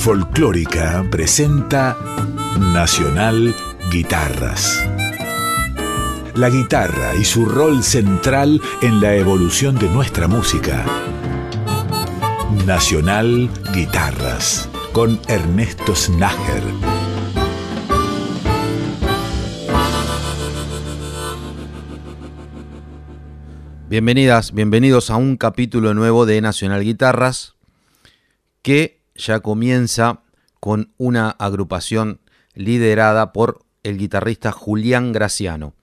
Folclórica presenta Nacional Guitarras. La guitarra y su rol central en la evolución de nuestra música. Nacional Guitarras con Ernesto Snager. Bienvenidas, bienvenidos a un capítulo nuevo de Nacional Guitarras que ya comienza con una agrupación liderada por el guitarrista Julián Graciano.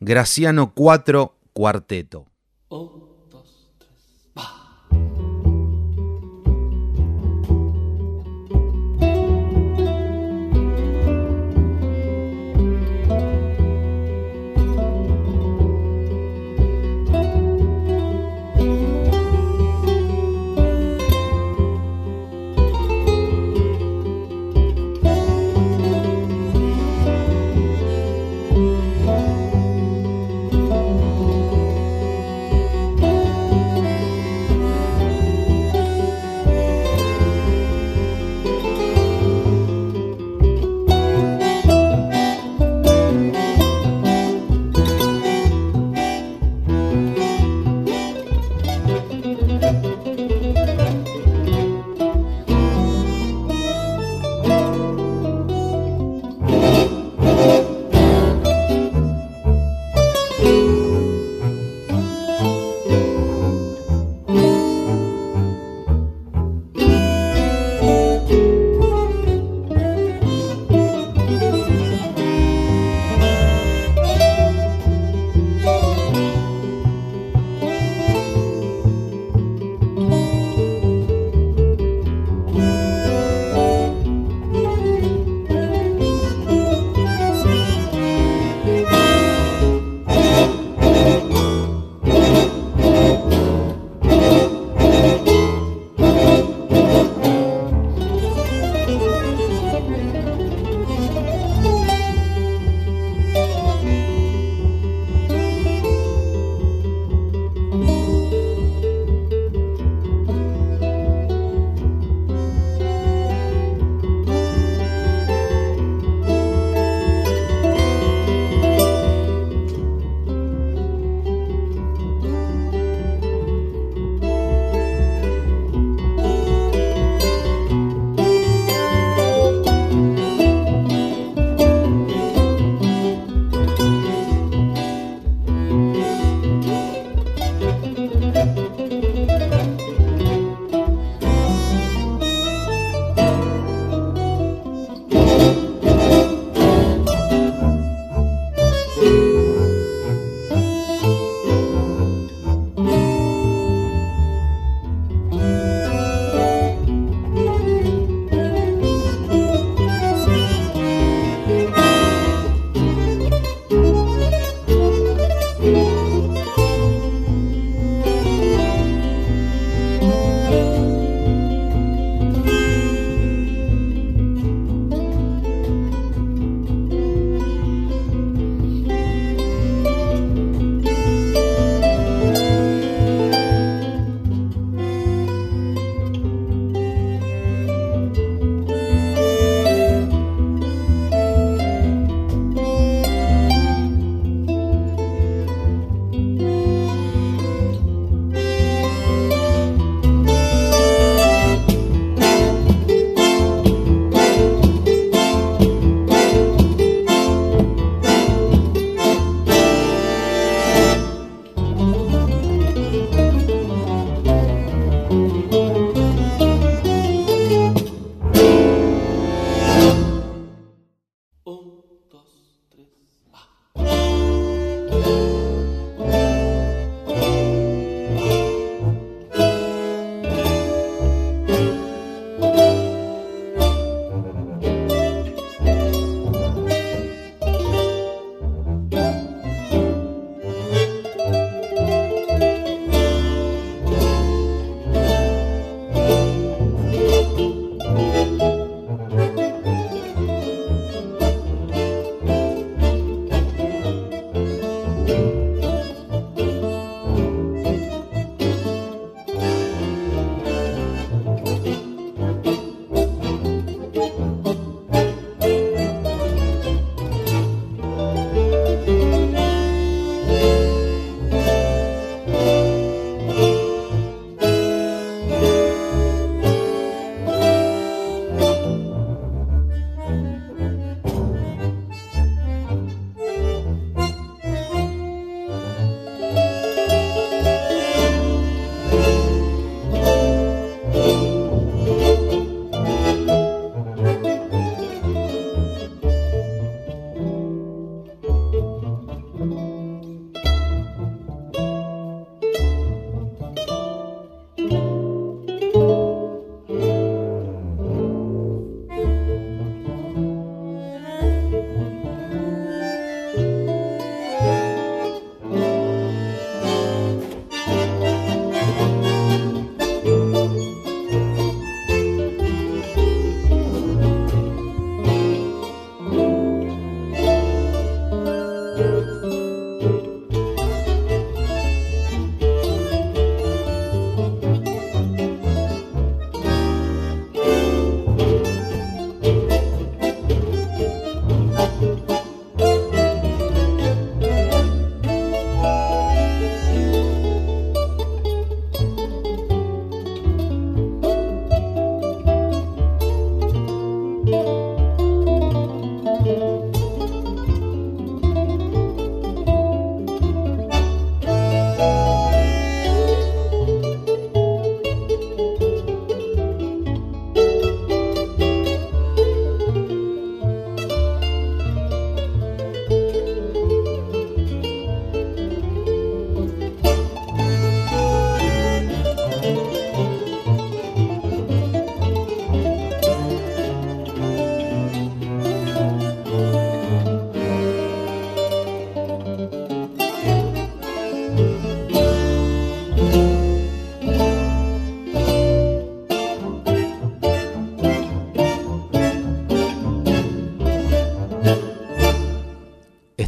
Graciano 4 Cuarteto. Oh.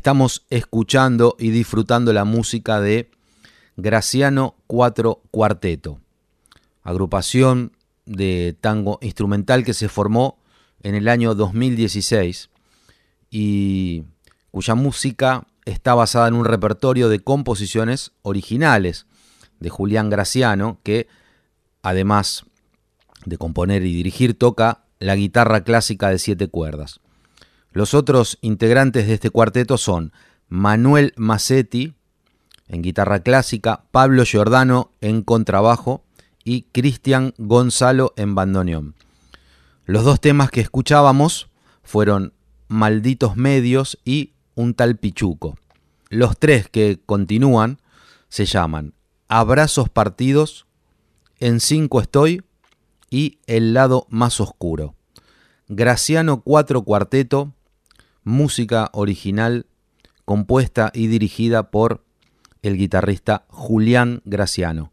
Estamos escuchando y disfrutando la música de Graciano 4 Cuarteto, agrupación de tango instrumental que se formó en el año 2016 y cuya música está basada en un repertorio de composiciones originales de Julián Graciano, que además de componer y dirigir toca la guitarra clásica de siete cuerdas. Los otros integrantes de este cuarteto son Manuel Massetti en guitarra clásica, Pablo Giordano en contrabajo y Cristian Gonzalo en bandoneón. Los dos temas que escuchábamos fueron Malditos Medios y Un tal Pichuco. Los tres que continúan se llaman Abrazos Partidos, En Cinco Estoy y El Lado Más Oscuro. Graciano 4 Cuarteto, música original compuesta y dirigida por el guitarrista Julián Graciano.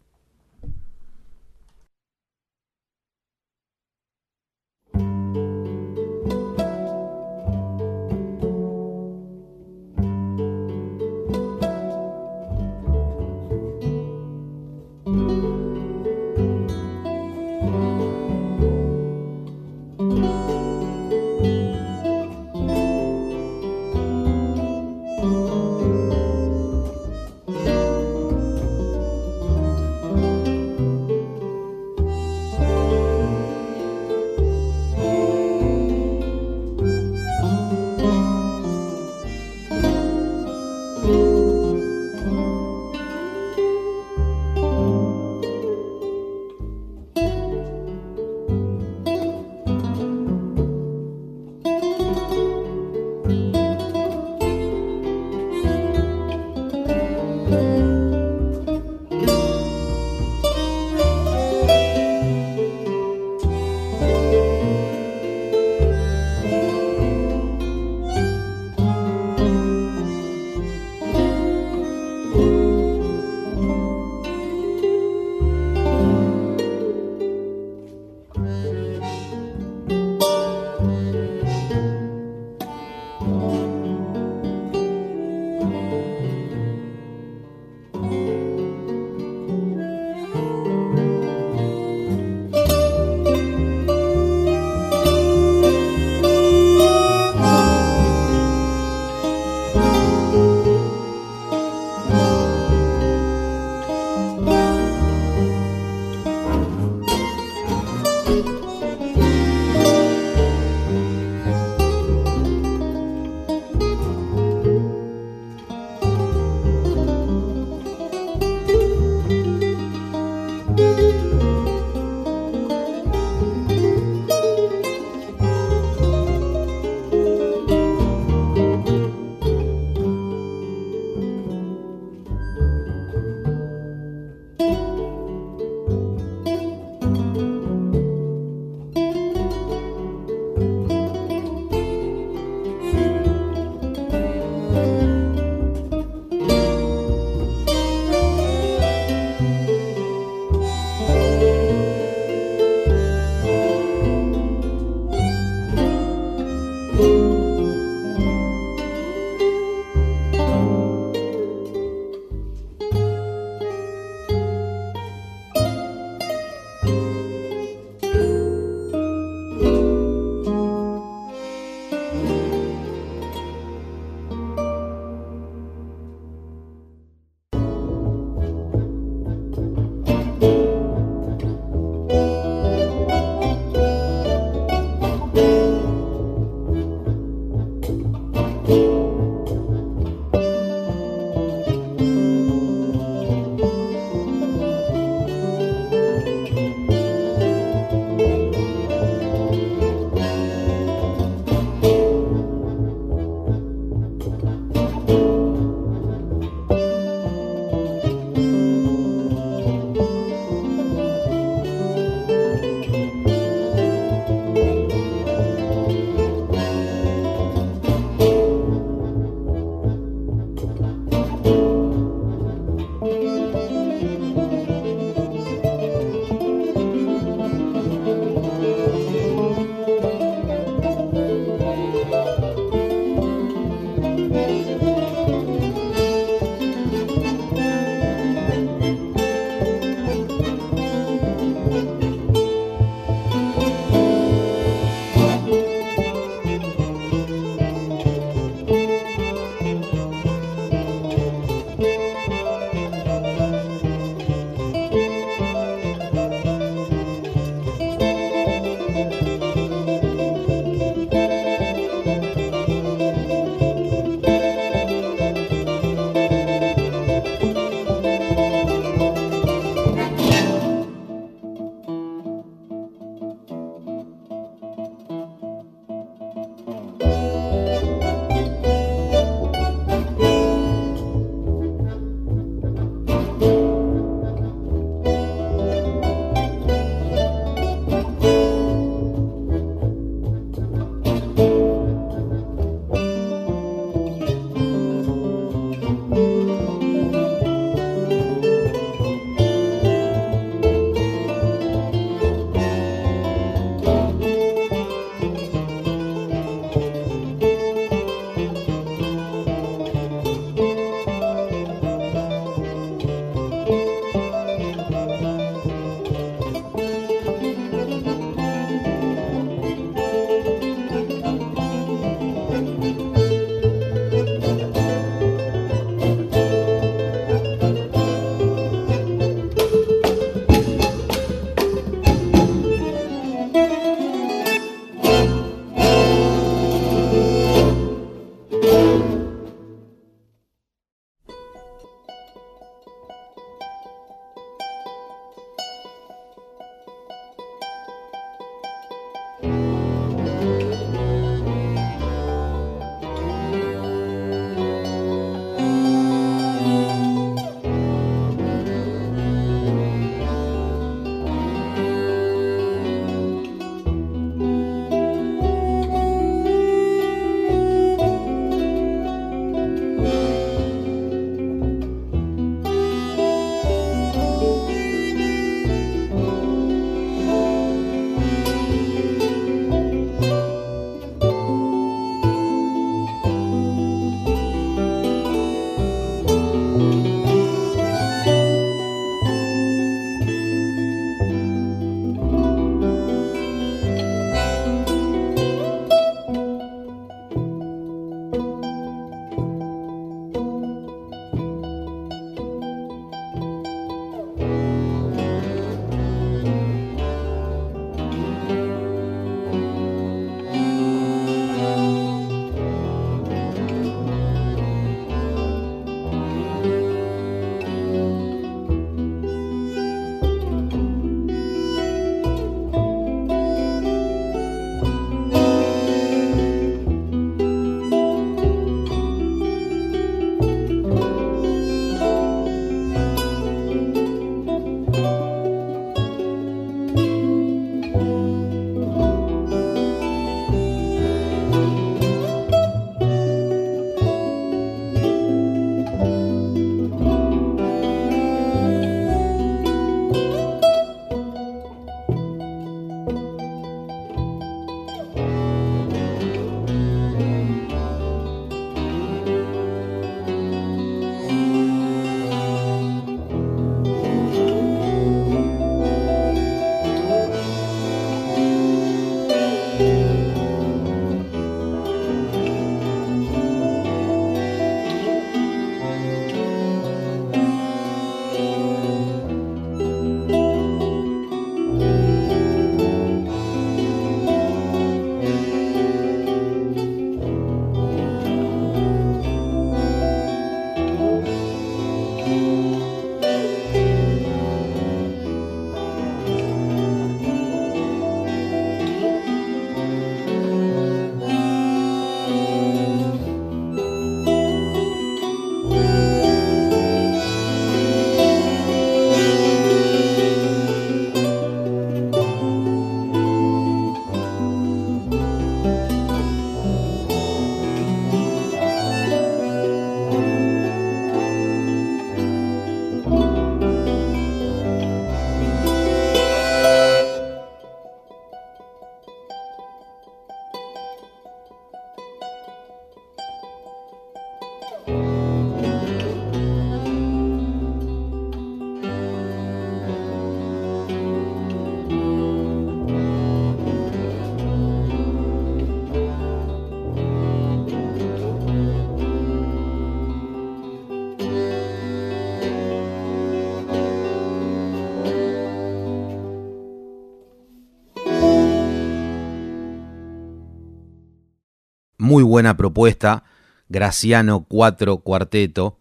Muy buena propuesta, Graciano 4 Cuarteto,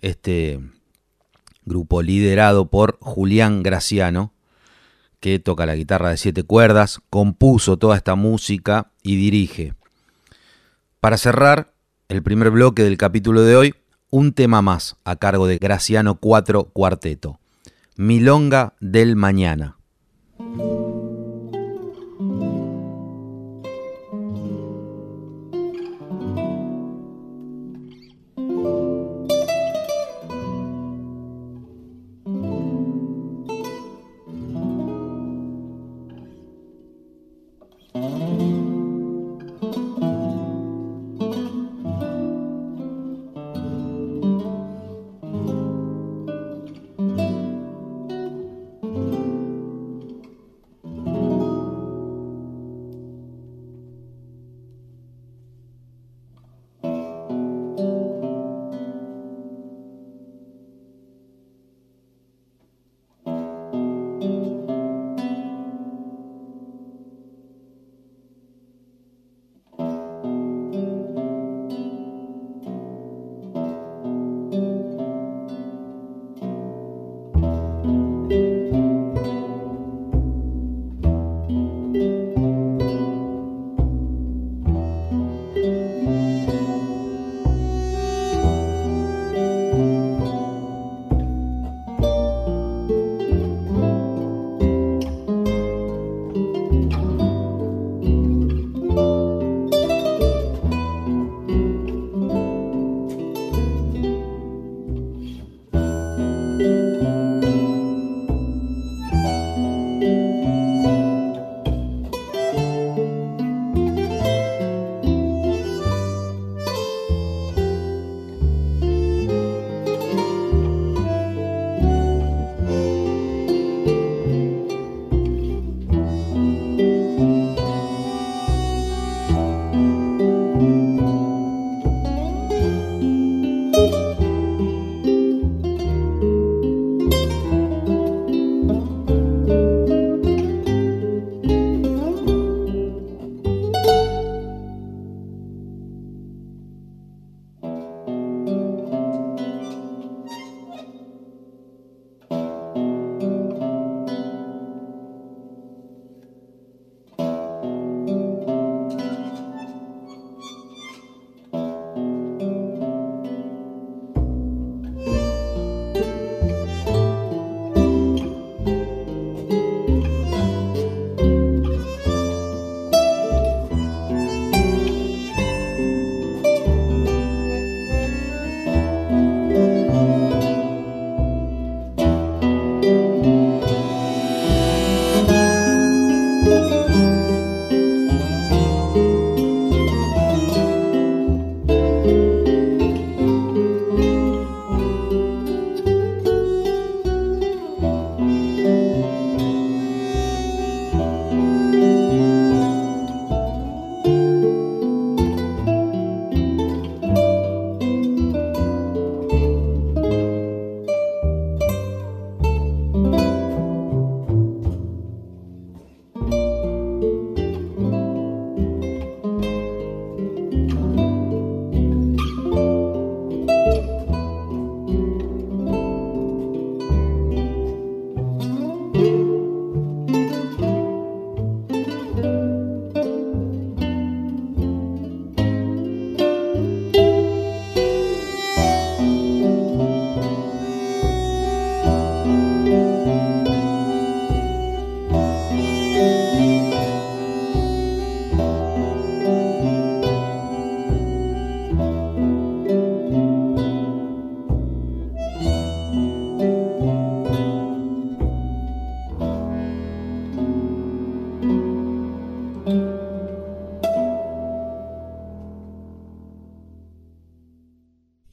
este grupo liderado por Julián Graciano, que toca la guitarra de siete cuerdas, compuso toda esta música y dirige. Para cerrar el primer bloque del capítulo de hoy, un tema más a cargo de Graciano 4 Cuarteto, Milonga del Mañana.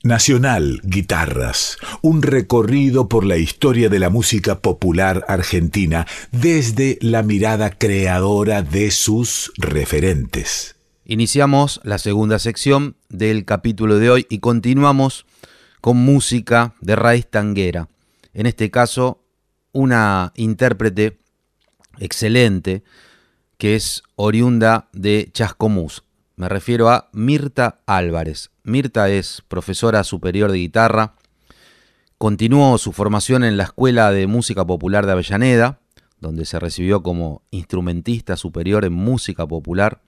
Nacional Guitarras, un recorrido por la historia de la música popular argentina desde la mirada creadora de sus referentes. Iniciamos la segunda sección del capítulo de hoy y continuamos con música de raíz tanguera. En este caso, una intérprete excelente que es oriunda de Chascomús. Me refiero a Mirta Álvarez. Mirta es profesora superior de guitarra. Continuó su formación en la Escuela de Música Popular de Avellaneda, donde se recibió como instrumentista superior en música popular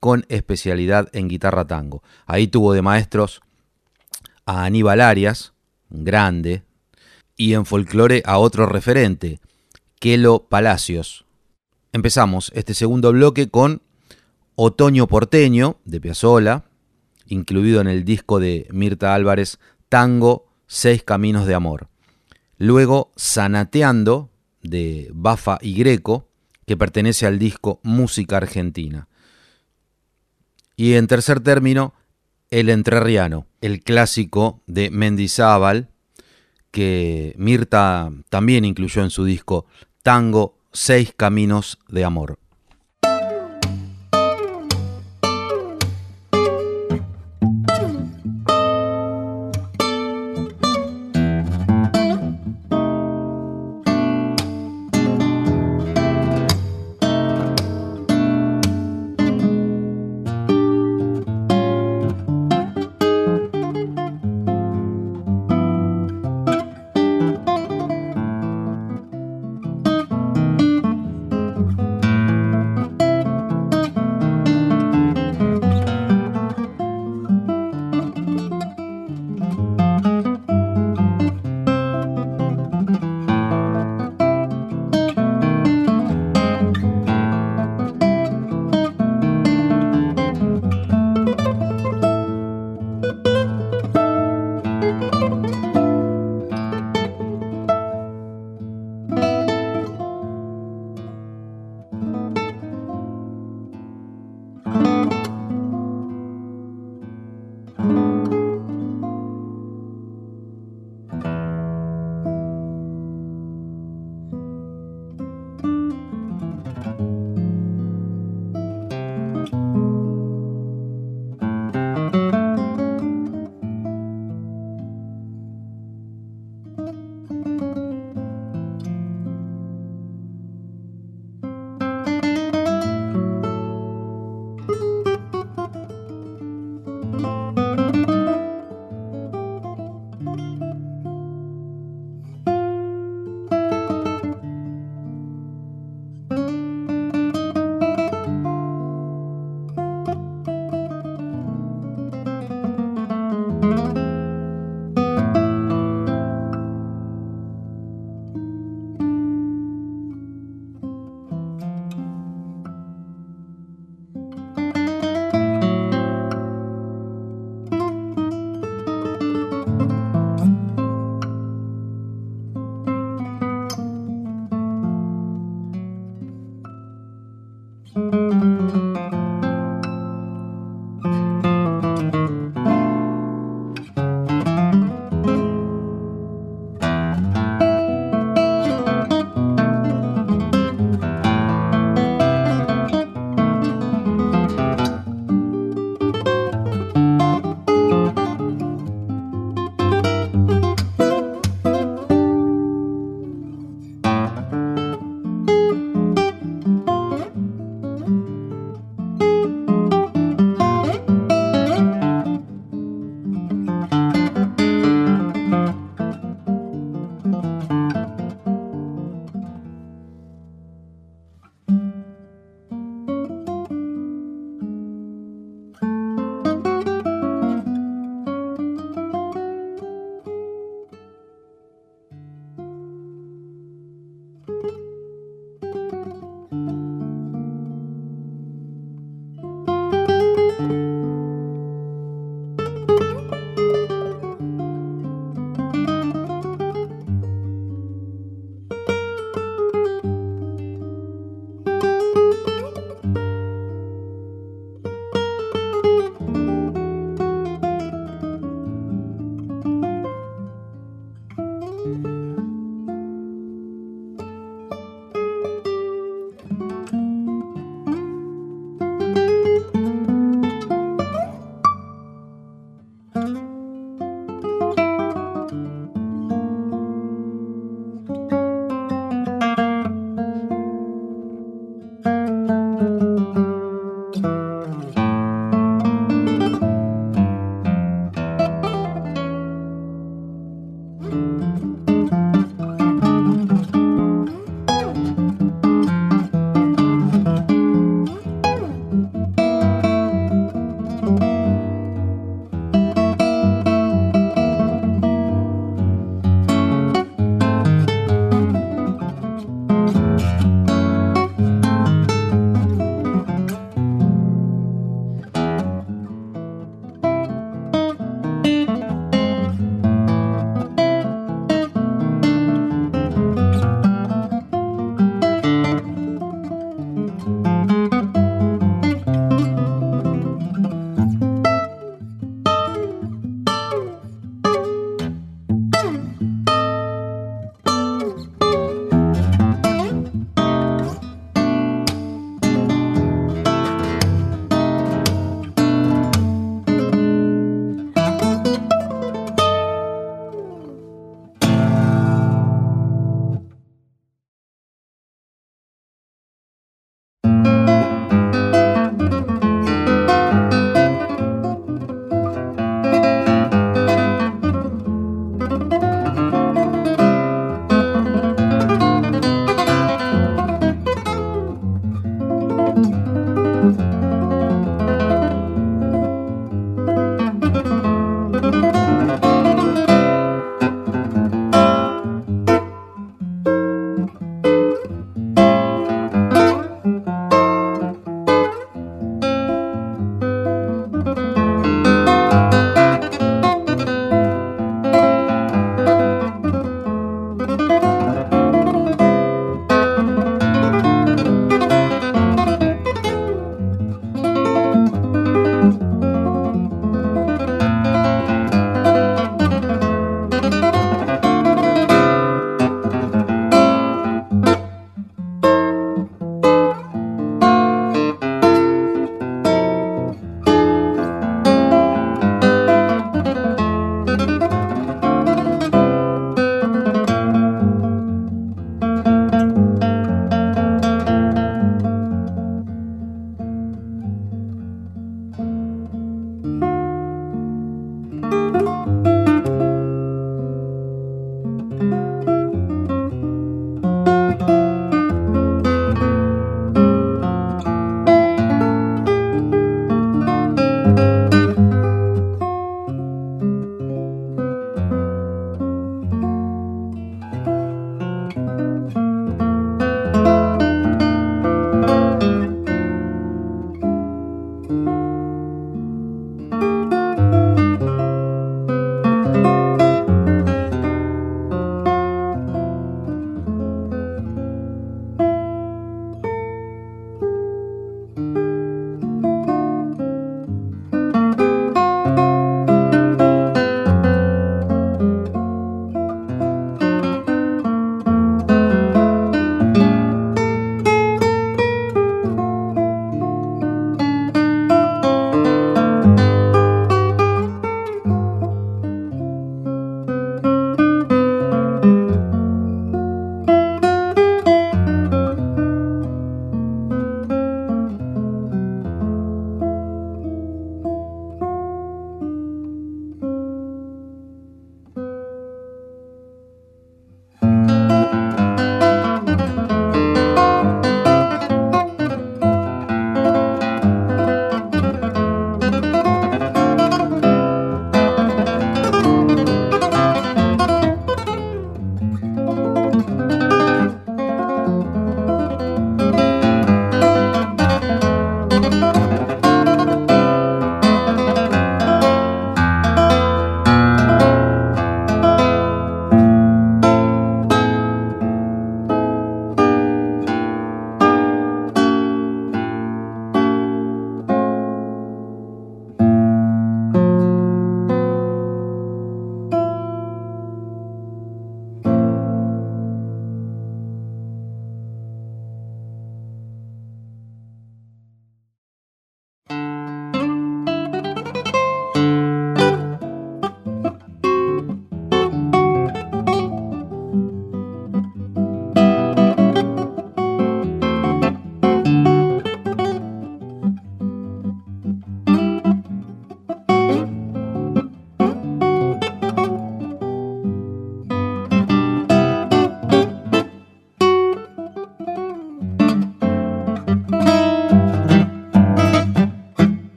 con especialidad en guitarra tango. Ahí tuvo de maestros a Aníbal Arias, grande, y en folclore a otro referente, Kelo Palacios. Empezamos este segundo bloque con Otoño Porteño de Piazzolla, incluido en el disco de Mirta Álvarez, Tango, Seis Caminos de Amor. Luego Sanateando de Bafa y Greco, que pertenece al disco Música Argentina. Y en tercer término, El Entrerriano, el clásico de Mendizábal, que Mirta también incluyó en su disco Tango, Seis Caminos de Amor.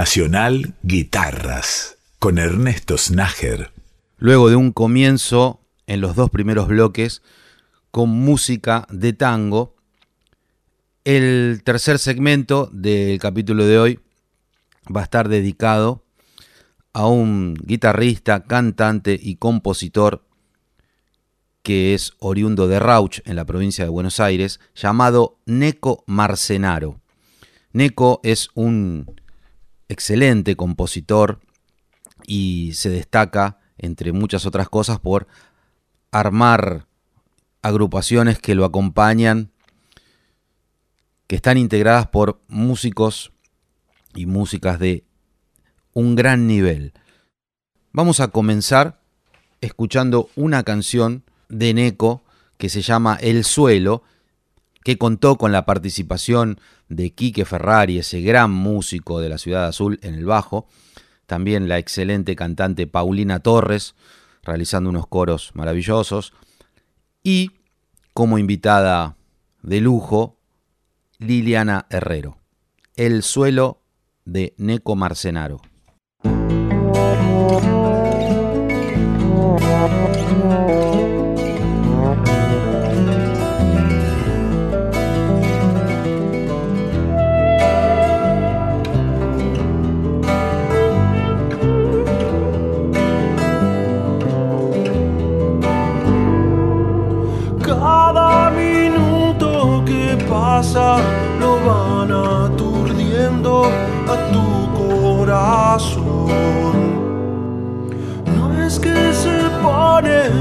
Nacional Guitarras con Ernesto Snager. Luego de un comienzo en los dos primeros bloques con música de tango, el tercer segmento del capítulo de hoy va a estar dedicado a un guitarrista, cantante y compositor que es oriundo de Rauch, en la provincia de Buenos Aires, llamado Neco Marcenaro. Neco es un excelente compositor y se destaca, entre muchas otras cosas, por armar agrupaciones que lo acompañan, que están integradas por músicos y músicas de un gran nivel. Vamos a comenzar escuchando una canción de Neco que se llama El Suelo, que contó con la participación de Quique Ferrari, ese gran músico de la Ciudad Azul en el bajo, también la excelente cantante Paulina Torres, realizando unos coros maravillosos, y como invitada de lujo, Liliana Herrero. El suelo de Neco Marcenaro.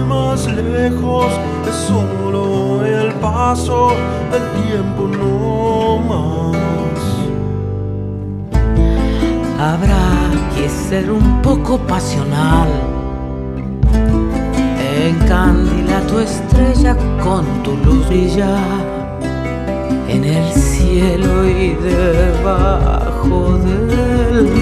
Más lejos, es solo el paso del tiempo no más. Habrá que ser un poco pasional. Encandila tu estrella con tu luz brillar en el cielo y debajo del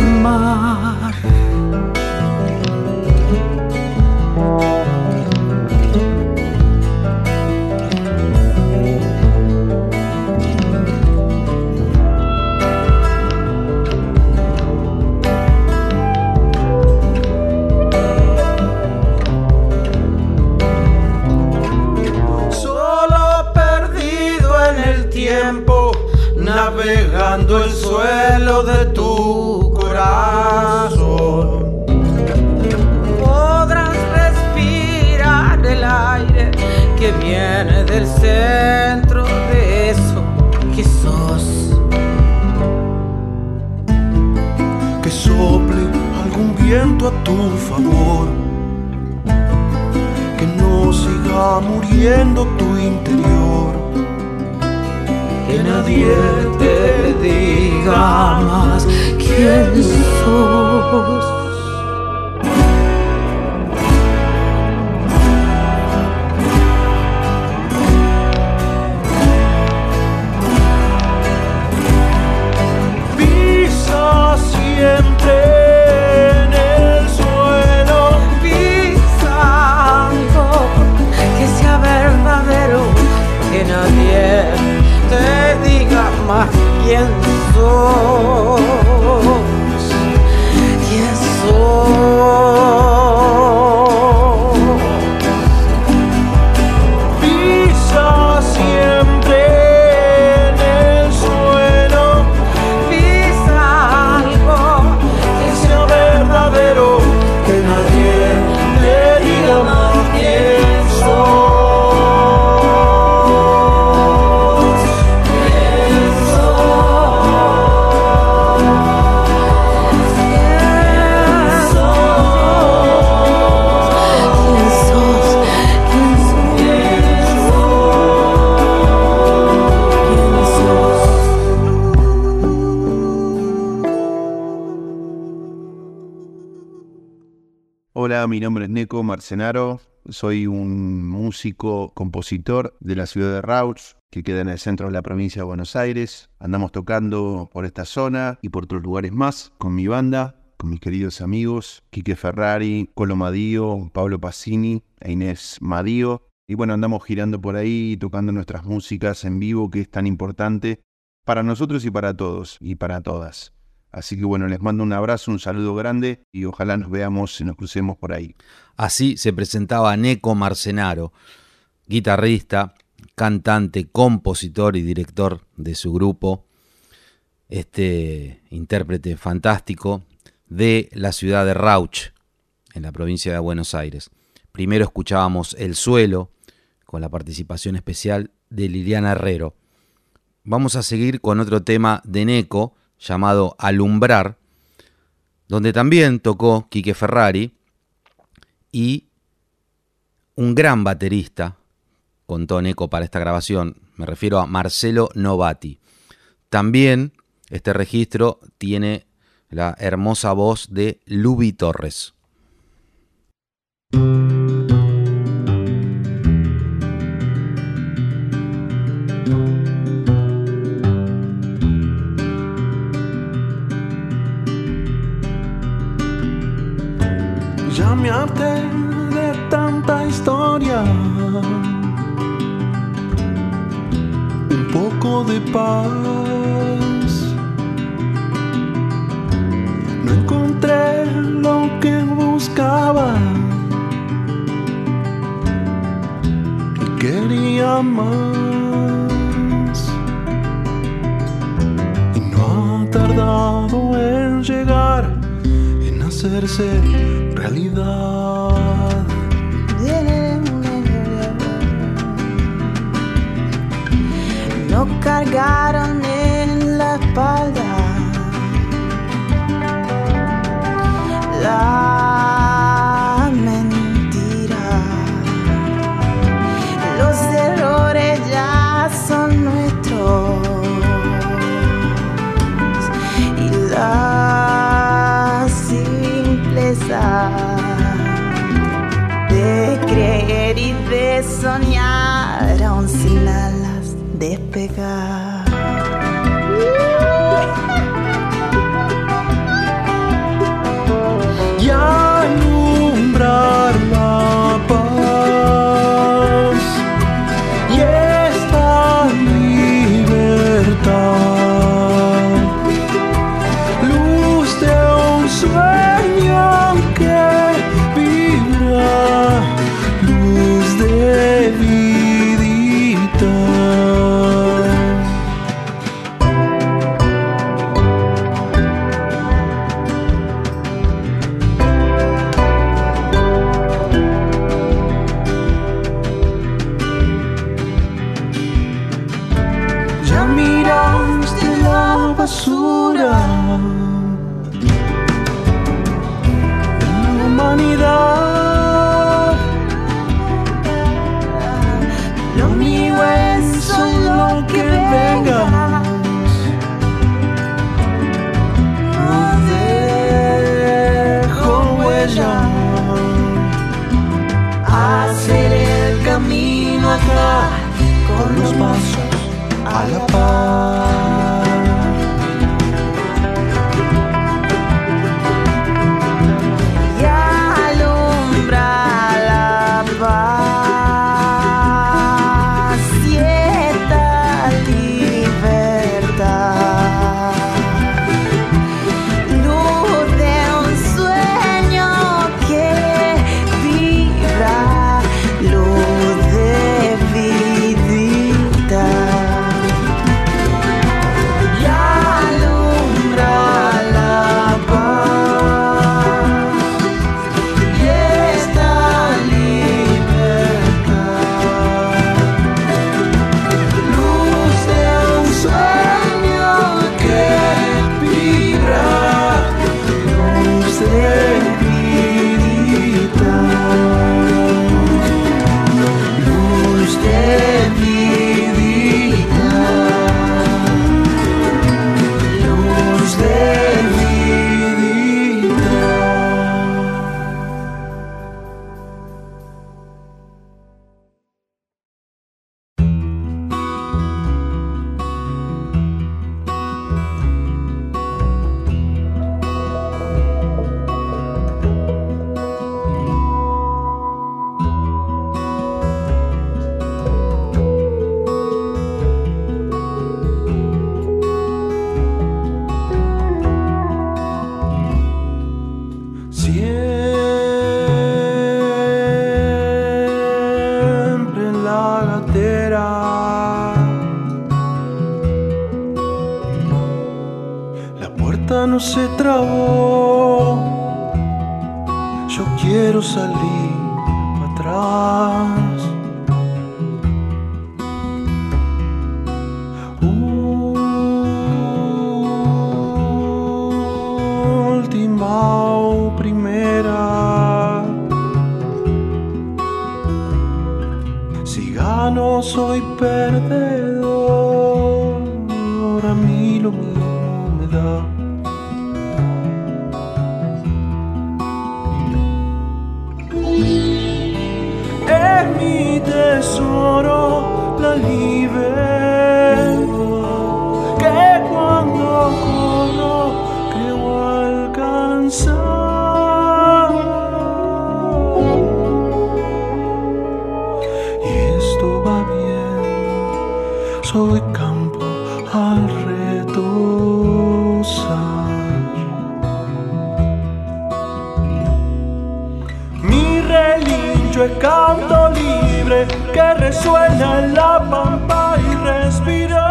mi nombre es Neco Marcenaro, soy un músico, compositor de la ciudad de Rauch, que queda en el centro de la provincia de Buenos Aires. Andamos tocando por esta zona y por otros lugares más con mi banda, con mis queridos amigos, Quique Ferrari, Colo Madío, Pablo Pacini e Inés Madío. Y bueno, andamos girando por ahí, tocando nuestras músicas en vivo, que es tan importante para nosotros y para todos y para todas. Así que bueno, les mando un abrazo, un saludo grande y ojalá nos veamos y nos crucemos por ahí. Así se presentaba Neco Marcenaro, guitarrista, cantante, compositor y director de su grupo, este intérprete fantástico de la ciudad de Rauch, en la provincia de Buenos Aires. Primero escuchábamos El Suelo, con la participación especial de Liliana Herrero. Vamos a seguir con otro tema de Neco llamado Alumbrar, donde también tocó Quique Ferrari y un gran baterista contó Neco para esta grabación, me refiero a Marcelo Novati. También este registro tiene la hermosa voz de Lubi Torres. Poco soy campo al retosar. Mi relincho es canto libre que resuena en la pampa y respira.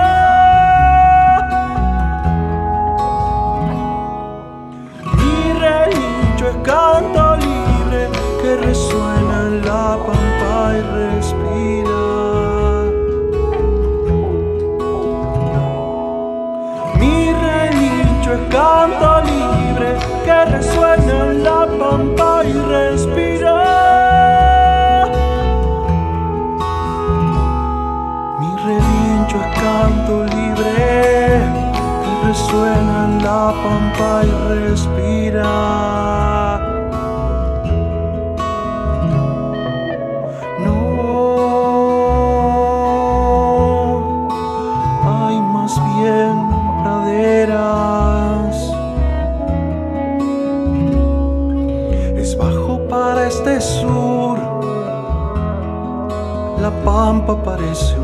Mi relincho es canto libre que resuena en la pampa y respira. Canto libre que resuena en la pampa y respira. Mi relincho es canto libre que resuena en la pampa y respira. Pampa parece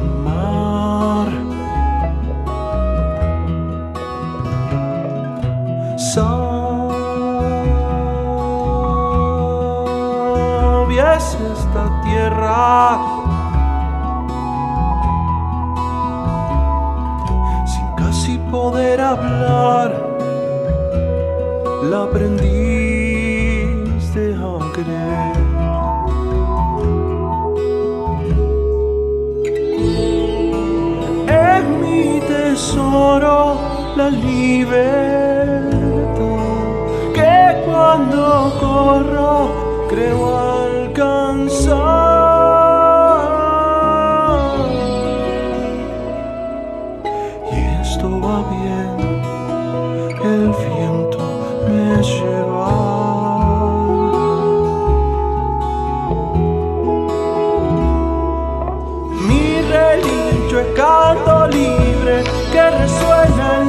tesoro la libertad que cuando corro creo alcanzar.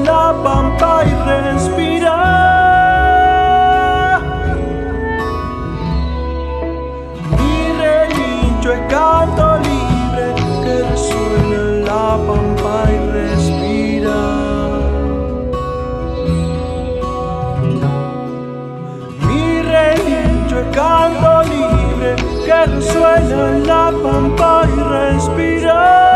La pampa y respira. Mi relincho es canto libre que resuena en la pampa y respira. Mi relincho es canto libre que resuena en la pampa y respira.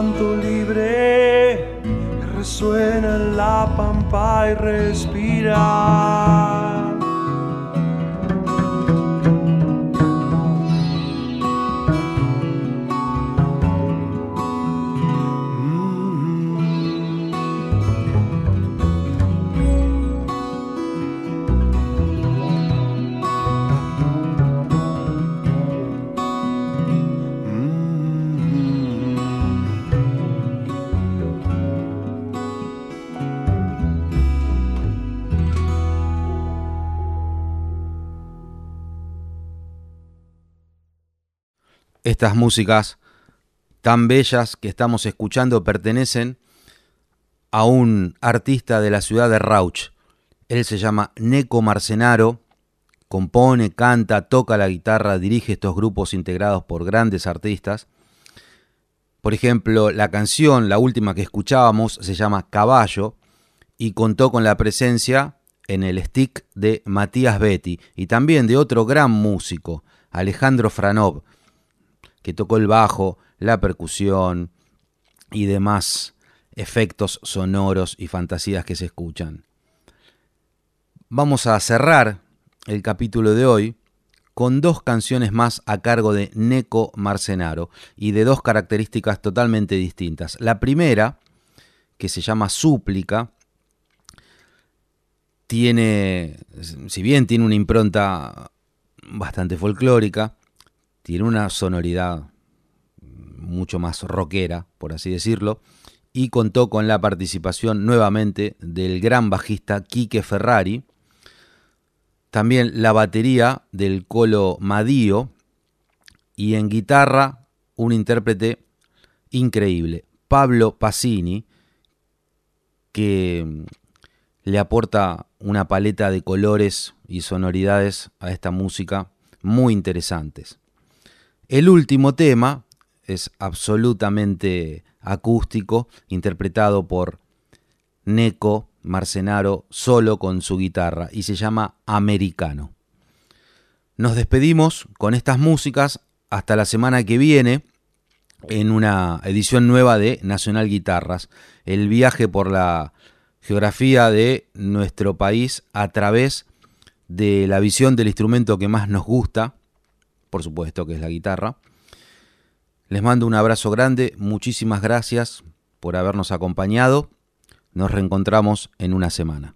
Canto libre resuena en la pampa y respira. Estas músicas tan bellas que estamos escuchando pertenecen a un artista de la ciudad de Rauch. Él se llama Neco Marcenaro, compone, canta, toca la guitarra, dirige estos grupos integrados por grandes artistas. Por ejemplo, la canción, la última que escuchábamos, se llama Caballo y contó con la presencia en el stick de Matías Betty y también de otro gran músico, Alejandro Franov, que tocó el bajo, la percusión, y demás efectos sonoros y fantasías que se escuchan. Vamos a cerrar el capítulo de hoy con dos canciones más a cargo de Neco Marcenaro y de dos características totalmente distintas. La primera, que se llama Súplica, tiene, si bien tiene una impronta bastante folclórica, tiene una sonoridad mucho más rockera, por así decirlo, y contó con la participación nuevamente del gran bajista Quique Ferrari, también la batería del Colo Madío y en guitarra un intérprete increíble, Pablo Pacini, que le aporta una paleta de colores y sonoridades a esta música muy interesantes. El último tema es absolutamente acústico, interpretado por Neko Marcenaro solo con su guitarra y se llama Americano. Nos despedimos con estas músicas hasta la semana que viene en una edición nueva de Nacional Guitarras, el viaje por la geografía de nuestro país a través de la visión del instrumento que más nos gusta, por supuesto que es la guitarra. Les mando un abrazo grande, muchísimas gracias por habernos acompañado. Nos reencontramos en una semana.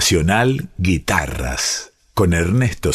Nacional Guitarras con Ernesto